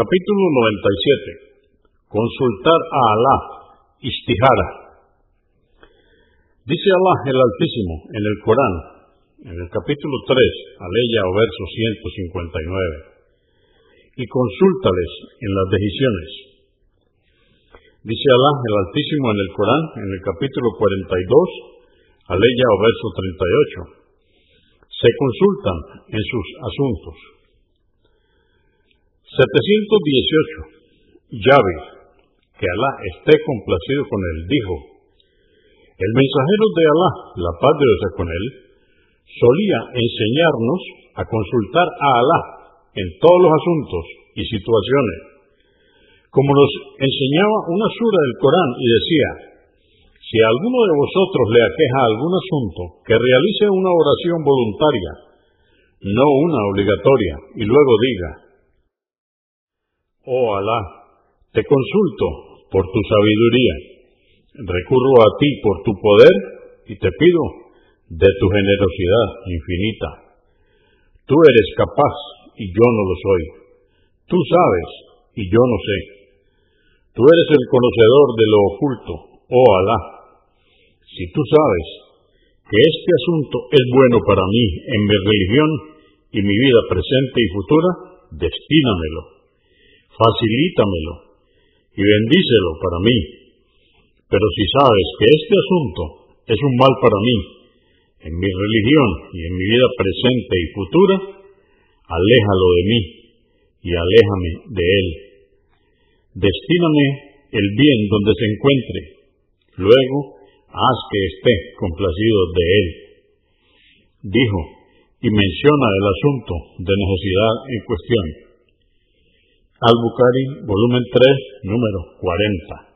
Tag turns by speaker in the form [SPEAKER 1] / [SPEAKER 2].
[SPEAKER 1] Capítulo 97. Consultar a Alá, Istihara. Dice Alá el Altísimo en el Corán, en el capítulo 3, aleya o verso 159, y consúltales en las decisiones. Dice Alá el Altísimo en el Corán, en el capítulo 42, aleya o verso 38, se consultan en sus asuntos. 718. Llave, que Alá esté complacido con él, dijo, el mensajero de Alá, la paz de Dios con él, solía enseñarnos a consultar a Alá en todos los asuntos y situaciones, como nos enseñaba una sura del Corán y decía, si a alguno de vosotros le aqueja algún asunto, que realice una oración voluntaria, no una obligatoria, y luego diga, Oh Alá, te consulto por tu sabiduría, recurro a ti por tu poder y te pido de tu generosidad infinita. Tú eres capaz y yo no lo soy. Tú sabes y yo no sé. Tú eres el conocedor de lo oculto, oh Alá si tú sabes que este asunto es bueno para mí en mi religión y mi vida presente y futura, destínamelo, facilítamelo y bendícelo para mí. Pero si sabes que este asunto es un mal para mí en mi religión y en mi vida presente y futura, aléjalo de mí y aléjame de él. Destíname el bien donde se encuentre. Luego, haz que esté complacido de él. Dijo, y menciona el asunto de necesidad en cuestión. Al-Bukhari, volumen 3, número 40.